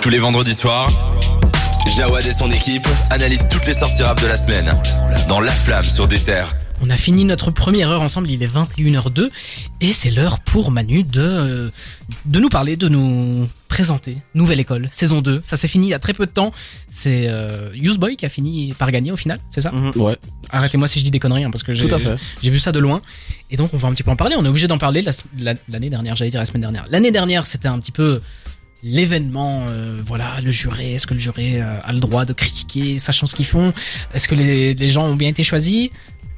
Tous les vendredis soirs, Jawad et son équipe analysent toutes les sorties rap de la semaine. Dans La Flamme sur des terres. On a fini notre première heure ensemble, il est 21h02 et c'est l'heure pour Manu de euh, de nous parler, de nous présenter Nouvelle École, saison 2. Ça s'est fini il y a très peu de temps. C'est euh, Boy qui a fini par gagner au final, c'est ça Mhm. Ouais. Arrêtez-moi si je dis des conneries hein, parce que j'ai vu ça de loin. Et donc on va un petit peu en parler, on est obligé d'en parler la- la- l'année dernière, j'allais dire la semaine dernière. L'année dernière, c'était un petit peu l'événement, euh, voilà, le juré, est-ce que le juré euh, a le droit de critiquer, sachant ce qu'ils font? Est-ce que les, les gens ont bien été choisis?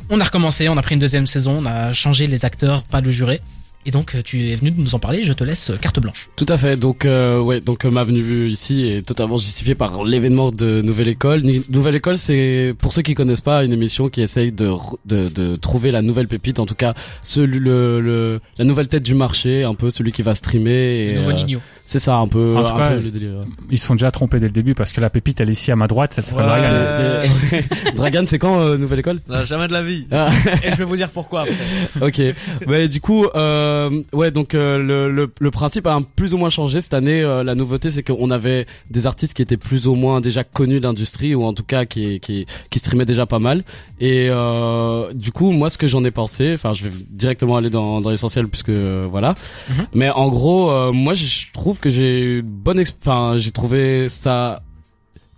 On a recommencé, on a pris une deuxième saison, on a changé les acteurs, pas le juré. Et donc euh, tu es venu nous en parler, je te laisse euh, carte blanche. Tout à fait. Donc euh, ouais, donc euh, ma venue ici est totalement justifiée par l'événement de Nouvelle École. Nouvelle École, c'est pour ceux qui connaissent pas une émission qui essaye de de, de trouver la nouvelle pépite, en tout cas celui le, le la nouvelle tête du marché, un peu celui qui va streamer. Et, Le nouveau euh, Nino. C'est ça un peu, En tout un cas, peu le délire. Ils se sont déjà trompés dès le début parce que la pépite elle est ici à ma droite, elle s'appelle Ouais. Dragan. Euh, Dragan, c'est quand euh, Nouvelle École? Non, jamais de la vie. Ah. Et je vais vous dire pourquoi après. Ok. Mais du coup, euh, ouais, donc euh, le, le, le principe a un plus ou moins changé cette année. Euh, la nouveauté, c'est qu'on avait des artistes qui étaient plus ou moins déjà connus d'industrie ou en tout cas qui qui qui streamaient déjà pas mal. Et euh, du coup, moi, ce que j'en ai pensé, enfin, je vais directement aller dans dans l'essentiel puisque euh, voilà. Mhm. Mais en gros, euh, moi, je trouve que j'ai une bonne, enfin, j'ai trouvé ça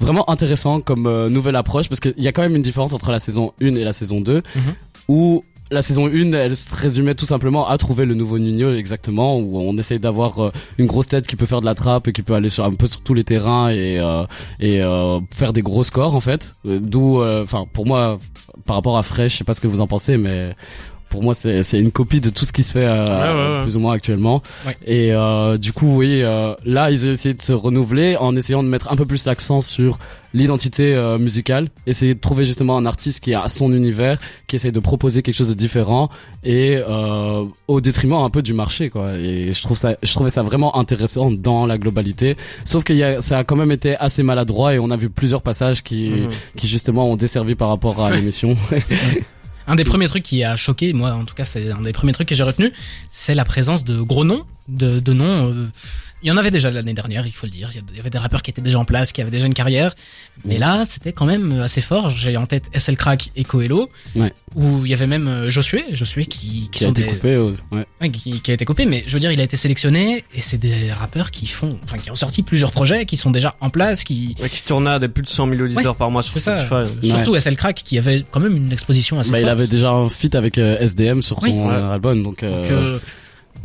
vraiment intéressant comme euh, nouvelle approche parce qu'il y a quand même une différence entre la saison 1 et la saison 2 Mhm. où la saison 1 elle se résumait tout simplement à trouver le nouveau Nuno exactement où on essaye d'avoir euh, une grosse tête qui peut faire de la trappe et qui peut aller sur un peu sur tous les terrains et euh, et faire des gros scores en fait d'où enfin pour moi par rapport à Fresh je sais pas ce que vous en pensez mais pour moi c'est une copie de tout ce qui se fait euh, ouais, ouais. plus ou moins actuellement Ouais. et euh, du coup oui euh, là ils ont essayé de se renouveler en essayant de mettre un peu plus l'accent sur l'identité euh, musicale essayer de trouver justement un artiste qui a son univers qui essaye de proposer quelque chose de différent et euh, au détriment un peu du marché quoi et je trouve ça je trouvais ça vraiment intéressant dans la globalité sauf que y a, ça a quand même été assez maladroit et on a vu plusieurs passages qui Mhm. qui justement ont desservi par rapport à l'émission Un des premiers trucs qui a choqué, moi en tout cas c'est un des premiers trucs que j'ai retenu, c'est la présence de gros noms, de, de noms. euh, il y en avait déjà l'année dernière, il faut le dire. Il y avait des rappeurs qui étaient déjà en place, qui avaient déjà une carrière. Mais là, c'était quand même assez fort. J'ai en tête SL Crack et Coelho, Ouais. où il y avait même euh, Josué, Josué qui, qui, qui a été des, coupé ouais. Ouais, qui, qui a été coupé, mais je veux dire, il a été sélectionné et c'est des rappeurs qui font, enfin, qui ont sorti plusieurs projets, qui sont déjà en place, qui, Ouais, qui tournait à des plus de 100 000 auditeurs par mois sur. Spotify. Surtout SL Crack, qui avait quand même une exposition assez bah, il forte. avait déjà un feat avec euh, SDM sur Oui. son Ouais. album donc, euh, Donc, euh,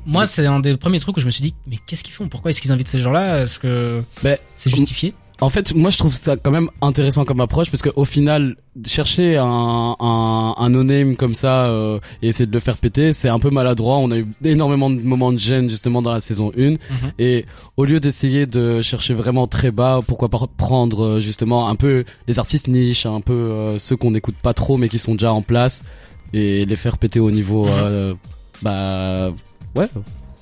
moi, c'est un des premiers trucs où je me suis dit, mais qu'est-ce qu'ils font? Pourquoi est-ce qu'ils invitent ces gens-là? Est-ce que Ben, c'est justifié? En fait, moi je trouve ça quand même intéressant comme approche parce qu'au final, chercher un, un, un no-name comme ça euh, et essayer de le faire péter, c'est un peu maladroit. On a eu énormément de moments de gêne justement dans la saison 1 et au lieu d'essayer de chercher vraiment très bas, pourquoi pas prendre euh, justement un peu les artistes niches, un peu euh, ceux qu'on n'écoute pas trop mais qui sont déjà en place et les faire péter au niveau, Mhm. euh, bah ouais,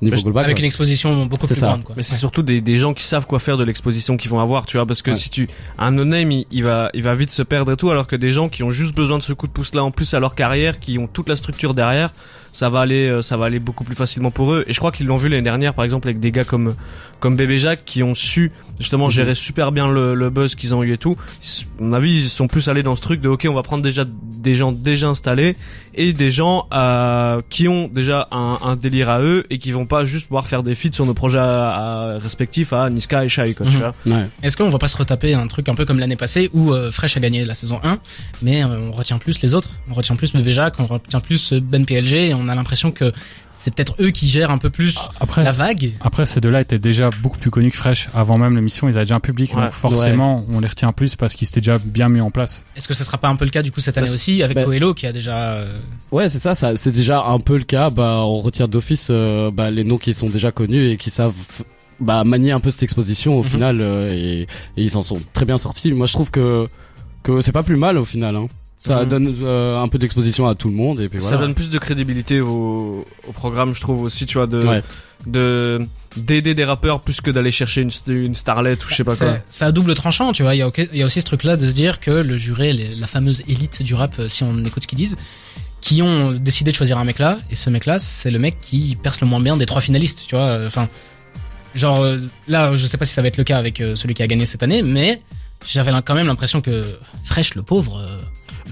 niveau je- global. Avec une exposition beaucoup plus ça. grande, quoi. Mais c'est Ouais. surtout des, des gens qui savent quoi faire de l'exposition qu'ils vont avoir, tu vois, parce que Ouais. si tu un no-name, il, il va il va vite se perdre et tout, alors que des gens qui ont juste besoin de ce coup de pouce là en plus à leur carrière, qui ont toute la structure derrière, ça va aller euh, ça va aller beaucoup plus facilement pour eux. Et je crois qu'ils l'ont vu l'année dernière, par exemple, avec des gars comme comme Bébé Jacques qui ont su justement Mhm. gérer super bien le, le buzz qu'ils ont eu et tout. À mon avis, ils sont plus allés dans ce truc de ok, on va prendre déjà des gens déjà installés et des gens euh, qui ont déjà un, un délire à eux et qui vont pas juste pouvoir faire des feats sur nos projets à- à- respectifs à Niska et Shai quoi, tu vois. Ouais. Est-ce qu'on va pas se retaper un truc un peu comme l'année passée où euh, Fresh a gagné la saison 1, mais euh, on retient plus les autres, on retient plus Jacques, on retient plus Ben PLG, et on a l'impression que c'est peut-être eux qui gèrent un peu plus Après, la vague. après ces deux-là étaient déjà beaucoup plus connus que Fresh. Avant même l'émission, ils avaient déjà un public. Ouais. donc forcément, on les retient plus parce qu'ils s'étaient déjà bien mis en place. Est-ce que ce sera pas un peu le cas du coup cette année aussi avec bah- Coelho qui a déjà euh, Ouais, c'est ça, ça c'est déjà un peu le cas. Bah, on retient d'office euh, bah, les noms qui sont déjà connus et qui savent bah, manier un peu cette exposition au Mhm. final euh, et, et ils s'en sont très bien sortis. Moi, je trouve que que c'est pas plus mal au final. Hein. Ça Mhm. donne euh, un peu d'exposition à tout le monde et puis voilà. Ça donne plus de crédibilité au, au programme, je trouve aussi, tu vois, de Ouais. de d'aider des rappeurs plus que d'aller chercher une, st- une starlet ou je sais pas quoi. c'est à double tranchant, tu vois. Il y a, ok- il y a aussi ce truc-là de se dire que le juré, les- la fameuse élite du rap, euh, si on écoute ce qu'ils disent, qui ont décidé de choisir un mec là, et ce mec là, c'est le mec qui perce le moins bien des trois finalistes, tu vois. euh, Enfin, genre là, je sais pas si ça va être le cas avec celui qui a gagné cette année, mais j'avais quand même l'impression que Fresh, le pauvre, euh,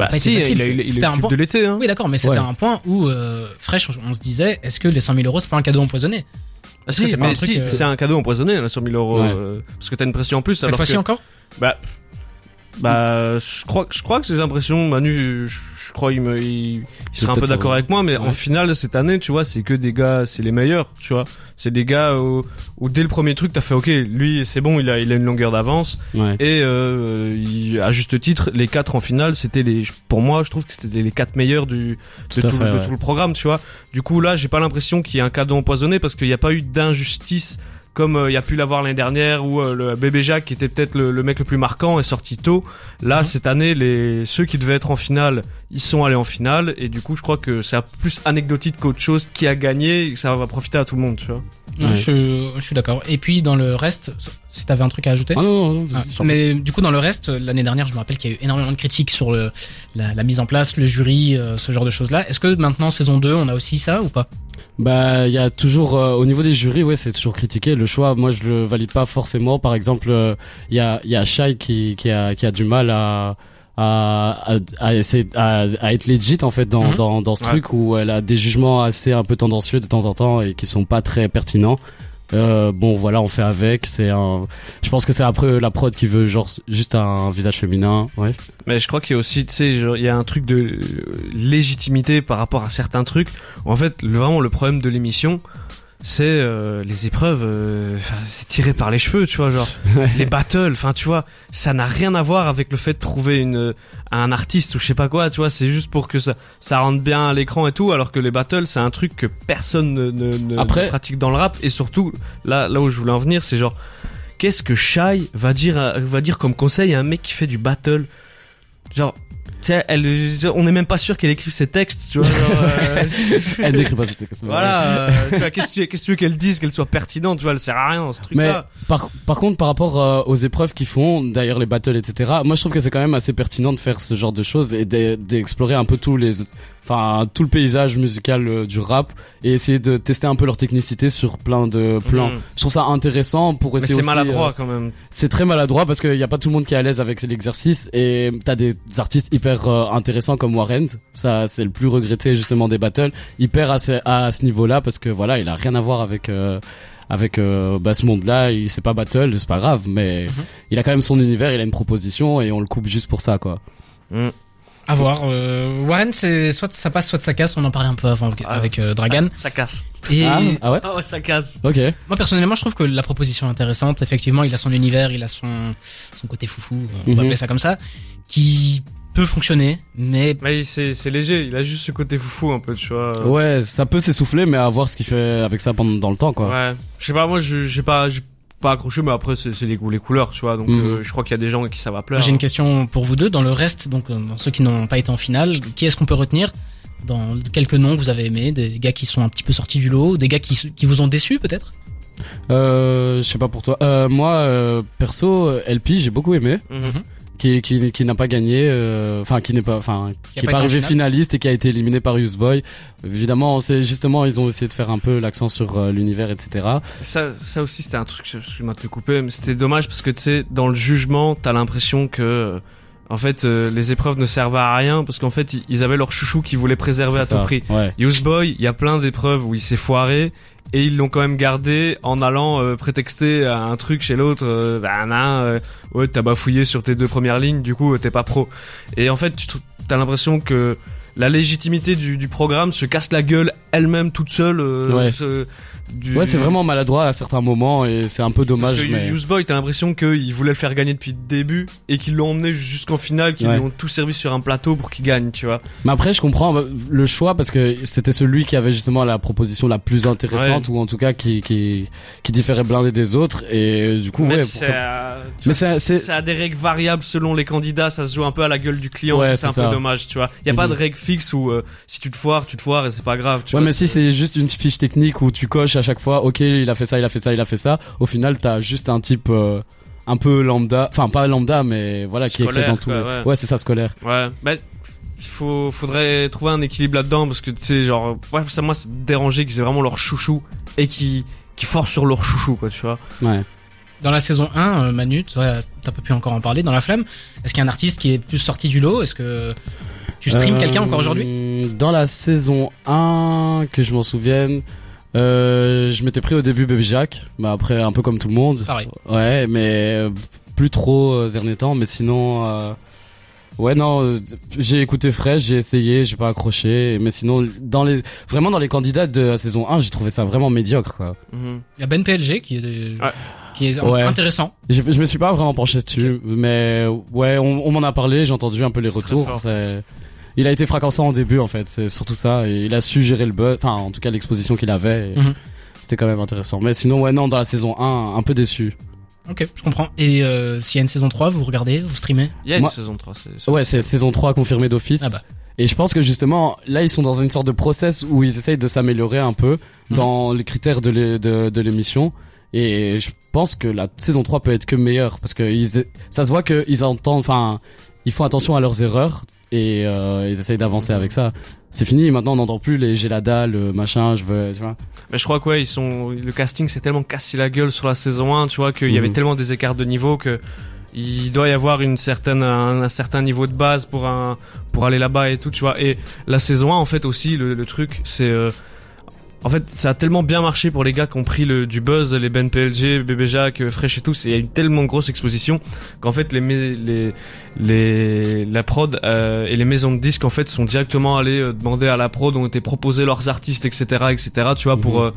ça Bah si, facile. il il C'était un point- de l'été. Hein. Oui, d'accord, mais c'était Ouais. un point où euh, Fresh, on, on se disait, est-ce que les 100 000 euros c'est pas un cadeau empoisonné? Ah, que si, c'est euh, c'est un cadeau empoisonné, là, sur 1000 euros. Ouais. euh, parce que t'as une pression en plus. Cette fois-ci que- encore? Bah, bah, je crois, je crois que ces impressions, Manu, je, je crois il me, il, il sera un peu d'accord avec moi, mais ouais. en finale cette année, tu vois, c'est que des gars, c'est les meilleurs, tu vois. C'est des gars où, où dès le premier truc, t'as fait, ok, lui, c'est bon, il a, il a une longueur d'avance, Ouais. et euh, il- à juste titre, les quatre en finale, c'était les, pour moi, je trouve que c'était les quatre meilleurs du, de, Tout fait, de ouais. tout le programme, tu vois. Du coup, là, j'ai pas l'impression qu'il y ait un cadeau empoisonné parce qu'il n'y a pas eu d'injustice comme euh, il y a pu l'avoir l'année dernière où euh, le bébé Jacques qui était peut-être le, le mec le plus marquant est sorti tôt. Là, Mhm. cette année, les ceux qui devaient être en finale, ils sont allés en finale et du coup, je crois que c'est plus anecdotique qu'autre chose qui a gagné et que ça va profiter à tout le monde, tu vois. Ouais. je, je suis d'accord. Et puis dans le reste, si t'avais un truc à ajouter Ah non, non, non, Ah, mais du coup dans le reste, l'année dernière, je me rappelle qu'il y a eu énormément de critiques sur le, la, la mise en place, le jury, euh, ce genre de choses-là. Est-ce que maintenant saison 2, on a aussi ça ou pas? Bah, il y a toujours euh, au niveau des jurys, ouais, c'est toujours critiqué. Le choix, moi, je le valide pas forcément. Par exemple, euh, il y a il y a Shai qui qui a qui a du mal à à, à, à essayer à, à être legit en fait dans Mhm. dans dans ce Ouais. truc où elle a des jugements assez un peu tendancieux de temps en temps et qui sont pas très pertinents. Euh, bon voilà on fait avec c'est un je pense que c'est après la prod qui veut genre juste un visage féminin ouais Mais je crois qu'il y a aussi, tu sais, il y a un truc de euh, légitimité par rapport à certains trucs. En fait, vraiment, le problème de l'émission, c'est euh, les épreuves, euh, c'est tiré par les cheveux, tu vois, genre. Les battles, enfin, tu vois, ça n'a rien à voir avec le fait de trouver une un artiste ou je sais pas quoi, tu vois, c'est juste pour que ça ça rentre bien à l'écran et tout, alors que les battles, c'est un truc que personne ne, ne, ne- Après- ne pratique dans le rap. Et surtout là là où je voulais en venir, c'est genre qu'est-ce que Shai va dire à- va dire comme conseil à un mec qui fait du battle? Genre sais, elle, on n'est même pas sûr qu'elle écrive ses textes, tu vois. Genre, euh, elle n'écrit pas cette question voilà, euh, tu vois, qu'est-ce que tu veux qu'elle dise, qu'elle soit pertinente, tu vois, elle sert à rien ce Mais truc-là. par, par contre, par rapport euh, aux épreuves qu'ils font, d'ailleurs les battles, etc. Moi, je trouve que c'est quand même assez pertinent de faire ce genre de choses et d'e- d'explorer un peu tous les, enfin tout le paysage musical euh, du rap et essayer de tester un peu leur technicité sur plein de plans. Mhm. Je trouve ça intéressant pour Mais essayer c'est aussi. maladroit euh, quand même. c'est très maladroit parce qu'il y a pas tout le monde qui est à l'aise avec l'exercice et t'as des artistes hyper euh, intéressants comme Warren. Ça, c'est le plus regretté justement des battles. Hyper à ce, à ce niveau-là parce que voilà, il a rien à voir avec. euh, avec euh, bah, ce monde-là, il c'est pas battle, c'est pas grave, mais Mhm. il a quand même son univers, il a une proposition et on le coupe juste pour ça, quoi. Mm. À voir. Euh, Warren, c'est soit ça passe, soit ça casse. On en parlait un peu avant avec, Ah, avec, euh, Dragan. Ça, ça casse. Et Ah, ah ouais, Ah ouais, ça casse. ok. moi personnellement, je trouve que la proposition est intéressante. Effectivement, il a son univers, il a son son côté foufou, on va Mhm. appeler ça comme ça, qui peut fonctionner, mais Mais c'est c'est léger, il a juste ce côté foufou un peu, tu vois. Ouais, ça peut s'essouffler, mais à voir ce qu'il fait avec ça pendant dans le temps, quoi. Ouais. Je sais pas, moi, je j'ai pas, j'ai pas accroché, mais après, c'est les couleurs, tu vois. Donc, Mhm. euh, je crois qu'il y a des gens qui ça va plaire. j'ai une question pour vous deux. Dans le reste, donc euh, dans ceux qui n'ont pas été en finale, qui est-ce qu'on peut retenir? Dans quelques noms que vous avez aimés, des gars qui sont un petit peu sortis du lot, des gars qui, qui vous ont déçu peut-être? Euh, je sais pas pour toi. Euh, moi, euh, perso, LP, j'ai beaucoup aimé. Mhm. Qui qui, qui n'a pas gagné euh, enfin qui n'est pas enfin qui, a est pas arrivé finale. finaliste et qui a été éliminé par Boy évidemment c'est justement ils ont essayé de faire un peu l'accent sur euh, l'univers etc Ça, ça aussi, c'était un truc, je, je m'en te le couper, mais c'était dommage parce que tu sais, dans le jugement, t'as l'impression que, euh, en fait, euh, les épreuves ne servaient à rien parce qu'en fait, ils- avaient leur chouchou qu'ils voulaient préserver à tout prix. ouais Boy, il y a plein d'épreuves où il s'est foiré et ils l'ont quand même gardé en allant euh, prétexter à un truc chez l'autre. Euh, bah, nan, euh, ouais, t'as bafouillé sur tes deux premières lignes, du coup, euh, t'es pas pro. Et en fait, tu t'as l'impression que la légitimité du, du programme se casse la gueule elle-même toute seule. euh, Ouais. se- du- ouais c'est vraiment maladroit à certains moments et c'est un peu dommage parce que mais Boy, t'as l'impression qu'ils voulaient le faire gagner depuis le début et qu'ils l'ont emmené jusqu'en finale, qu'ils Ouais. lui ont tout servi sur un plateau pour qu'il gagne, tu vois. mais après je comprends euh, le choix parce que c'était celui qui avait justement la proposition la plus intéressante ou en tout cas qui qui qui différait blindé des autres et du coup mais ouais pourtant- euh, tu Mais vois, c'est- a des règles variables selon les candidats, ça se joue un peu à la gueule du client, Ouais, c'est un peu dommage, tu vois. Y a pas Mhm. de règle fixe où euh, si tu te foires, tu te foires et c'est pas grave, tu ouais mais si c'est juste une fiche technique où tu coches à chaque fois ok il a fait ça il a fait ça il a fait ça au final t'as juste un type euh, un peu lambda enfin pas lambda mais voilà qui excelle dans tout quoi, ouais. ouais c'est ça scolaire Ouais, bah il faut faudrait trouver un équilibre là-dedans parce que tu sais genre ouais ça moi c'est dérangé qu'ils aient vraiment leur chouchou et qui qui forcent sur leur chouchou, quoi, tu vois. Ouais. Dans la saison 1, euh, Manu, t'as pas pu encore en parler, dans la flamme, est-ce qu'il y a un artiste qui est plus sorti du lot? Est-ce que tu streams Euh, quelqu'un encore aujourd'hui? Dans la saison 1, que je m'en souvienne, euh, je m'étais pris au début Baby Jack, bah après un peu comme tout le monde. Pareil. Ouais, mais euh, plus trop euh, ces derniers temps, mais sinon euh, ouais non, j'ai écouté Fresh, j'ai essayé, j'ai pas accroché, mais sinon dans les vraiment dans les candidats de la saison 1, j'ai trouvé ça vraiment médiocre quoi. Mhm. Il y a Ben PLG qui est, Ouais. Qui est Ouais. intéressant. Je, je me suis pas vraiment penché dessus, mais ouais, on, on m'en a parlé, j'ai entendu un peu les retours. Il a été fracassant au début en fait, c'est surtout ça. Et il a su gérer le buzz, enfin en tout cas l'exposition qu'il avait. Mhm. C'était quand même intéressant. Mais sinon ouais non dans la saison 1, un peu déçu. Ok, je comprends. Et euh, s'il y a une saison 3, vous regardez, vous streamez? Il y a une Moi- saison 3. c'est- c'est- Ouais c'est saison 3 confirmée d'office. Ah bah. Et je pense que justement là ils sont dans une sorte de process où ils essayent de s'améliorer un peu Mhm. dans les critères de l'é- de, de l'émission. Et je pense que la saison 3 peut être que meilleure parce que ils, ça se voit qu'ils entendent, enfin, ils font attention à leurs erreurs et euh, ils essayent d'avancer avec ça. C'est fini, maintenant on n'entend plus les j'ai la dalle, le machin, je veux, tu vois. Mais je crois que ouais, ils sont, le casting s'est tellement cassé la gueule sur la saison 1, tu vois, qu'il y avait Mhm. tellement des écarts de niveau que il doit y avoir une certaine, un, un certain niveau de base pour un, pour aller là-bas et tout, tu vois. Et la saison 1, en fait, aussi, le, le truc, c'est, euh, en fait, ça a tellement bien marché pour les gars qui ont pris le, du buzz, les Ben PLG, Bébé Jacques, euh, Fresh et tout. Il y a eu tellement grosse exposition qu'en fait, les, les, les, la prod euh, et les maisons de disques, en fait, sont directement allés euh, demander à la prod, ont été proposés leurs artistes, etc., etc., tu vois, pour, Mhm. euh,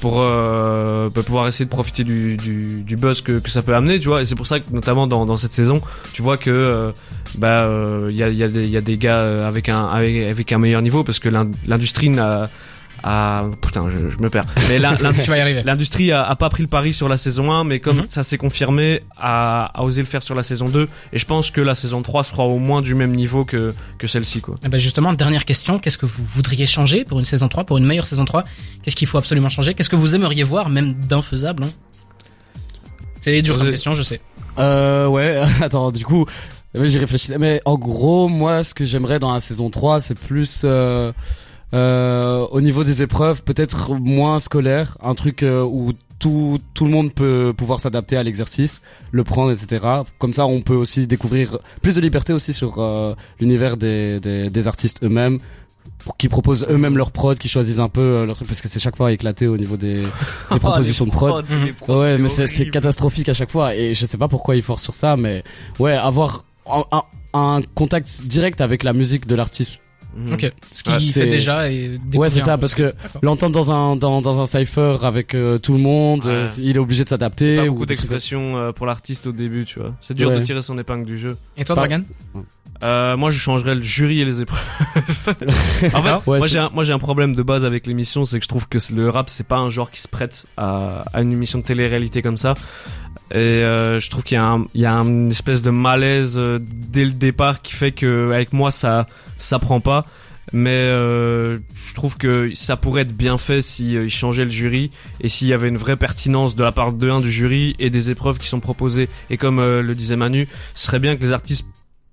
pour euh, bah, pouvoir essayer de profiter du, du, du buzz que, que ça peut amener, tu vois. Et c'est pour ça que, notamment dans, dans cette saison, tu vois que euh, bah euh, il y, a, il y, a des- il y a des gars avec un avec, avec un meilleur niveau parce que l'in- l'industrie n'a a putain je, je me perds mais Tu l'industrie vas y arriver. L'industrie a, a pas pris le pari sur la saison 1, mais comme Mhm. ça s'est confirmé, a, a osé le faire sur la saison 2. Et je pense que la saison 3 sera au moins du même niveau que, que celle-ci, quoi. Eh ben justement, dernière question, qu'est-ce que vous voudriez changer pour une saison 3, pour une meilleure saison 3 Qu'est-ce qu'il faut absolument changer? Qu'est-ce que vous aimeriez voir, même d'infaisable hein? C'est dur comme question, je sais. Euh, ouais, attends, du coup, j'y réfléchissais. Mais en gros, moi, ce que j'aimerais dans la saison 3, c'est plus, euh, euh, au niveau des épreuves, peut-être moins scolaire, un truc euh, où tout, tout le monde peut pouvoir s'adapter à l'exercice, le prendre, etc. Comme ça, on peut aussi découvrir plus de liberté aussi sur euh, l'univers des, des, des artistes eux-mêmes, qui proposent eux-mêmes leur prod, qui choisissent un peu euh, leur truc, parce que c'est chaque fois éclaté au niveau des, des propositions de prod. Ouais, mais c'est c'est catastrophique à chaque fois et je sais pas pourquoi ils forcent sur ça, mais ouais, avoir un, un- un contact direct avec la musique de l'artiste. Mhm. Ok, ce qu'il Ouais, fait c'est- déjà et Ouais, c'est ça, parce que l'entendre dans un dans, dans un cipher avec euh, tout le monde, Ouais. euh, il est obligé de s'adapter. Pas ou beaucoup d'expression euh, pour l'artiste au début, tu vois. C'est dur Ouais. de tirer son épingle du jeu. Et toi, Dragan Euh, moi, je changerais le jury et les épreuves. en fait, Ouais, moi, j'ai un, moi, j'ai un problème de base avec l'émission, c'est que je trouve que le rap, c'est pas un genre qui se prête à, à une émission de télé-réalité comme ça. Et euh, je trouve qu'il y a, un, il y a une espèce de malaise euh, dès le départ qui fait que avec moi, ça, ça prend pas. Mais euh, je trouve que ça pourrait être bien fait si euh, ils changeaient le jury et s'il y avait une vraie pertinence de la part de un du jury et des épreuves qui sont proposées. Et comme euh, le disait Manu, ce serait bien que les artistes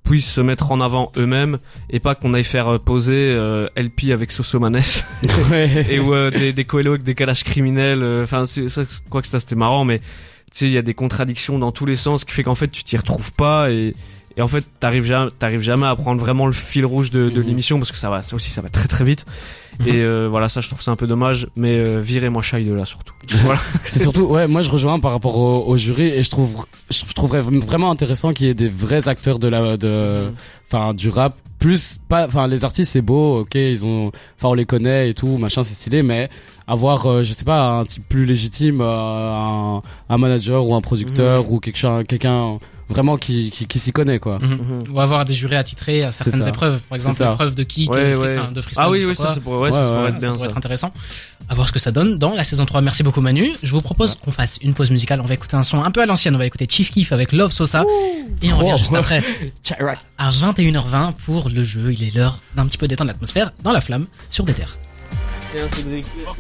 puissent se mettre en avant eux-mêmes et pas qu'on aille faire euh, poser euh, LP avec Sosomanes ouais. et ou euh, des, des Coelho avec des calages criminels. euh, Enfin, je crois que ça c'était marrant, mais tu sais, il y a des contradictions dans tous les sens, qui fait qu'en fait tu t'y retrouves pas et et en fait t'arrives jamais, t'arrives jamais à prendre vraiment le fil rouge de, de Mhm. l'émission parce que ça va, ça aussi ça va très très vite. Et euh, voilà, ça je trouve c'est un peu dommage, mais euh, virez-moi Shai de là surtout. voilà. C'est surtout, ouais, moi je rejoins par rapport au, au jury et je trouve, je trouverais vraiment intéressant qu'il y ait des vrais acteurs de la, de, enfin du rap plus pas enfin les artistes c'est beau ok ils ont enfin on les connaît et tout machin c'est stylé mais avoir euh, je sais pas un type plus légitime euh, un, un manager ou un producteur ou quelque chose quelqu'un vraiment qui qui, qui s'y connaît quoi Mhm. Ou avoir des jurés attitrés à certaines ça. épreuves. Par exemple, ça. l'épreuve de kick, Ouais, de, ouais. de freestyle. Ah oui, oui, ça quoi. c'est pour, ouais, ça, Ouais, ça pourrait être Ça bien pourrait ça. être intéressant. À voir ce que ça donne dans la saison 3. Merci beaucoup Manu. Je vous propose qu'on fasse une pause musicale. On va écouter un son un peu à l'ancienne. On va écouter Chief Keef avec Love Sosa. Et on revient Oh. juste après à 21h20 pour le jeu. Il est l'heure d'un petit peu détendre l'atmosphère dans la flamme sur des terres.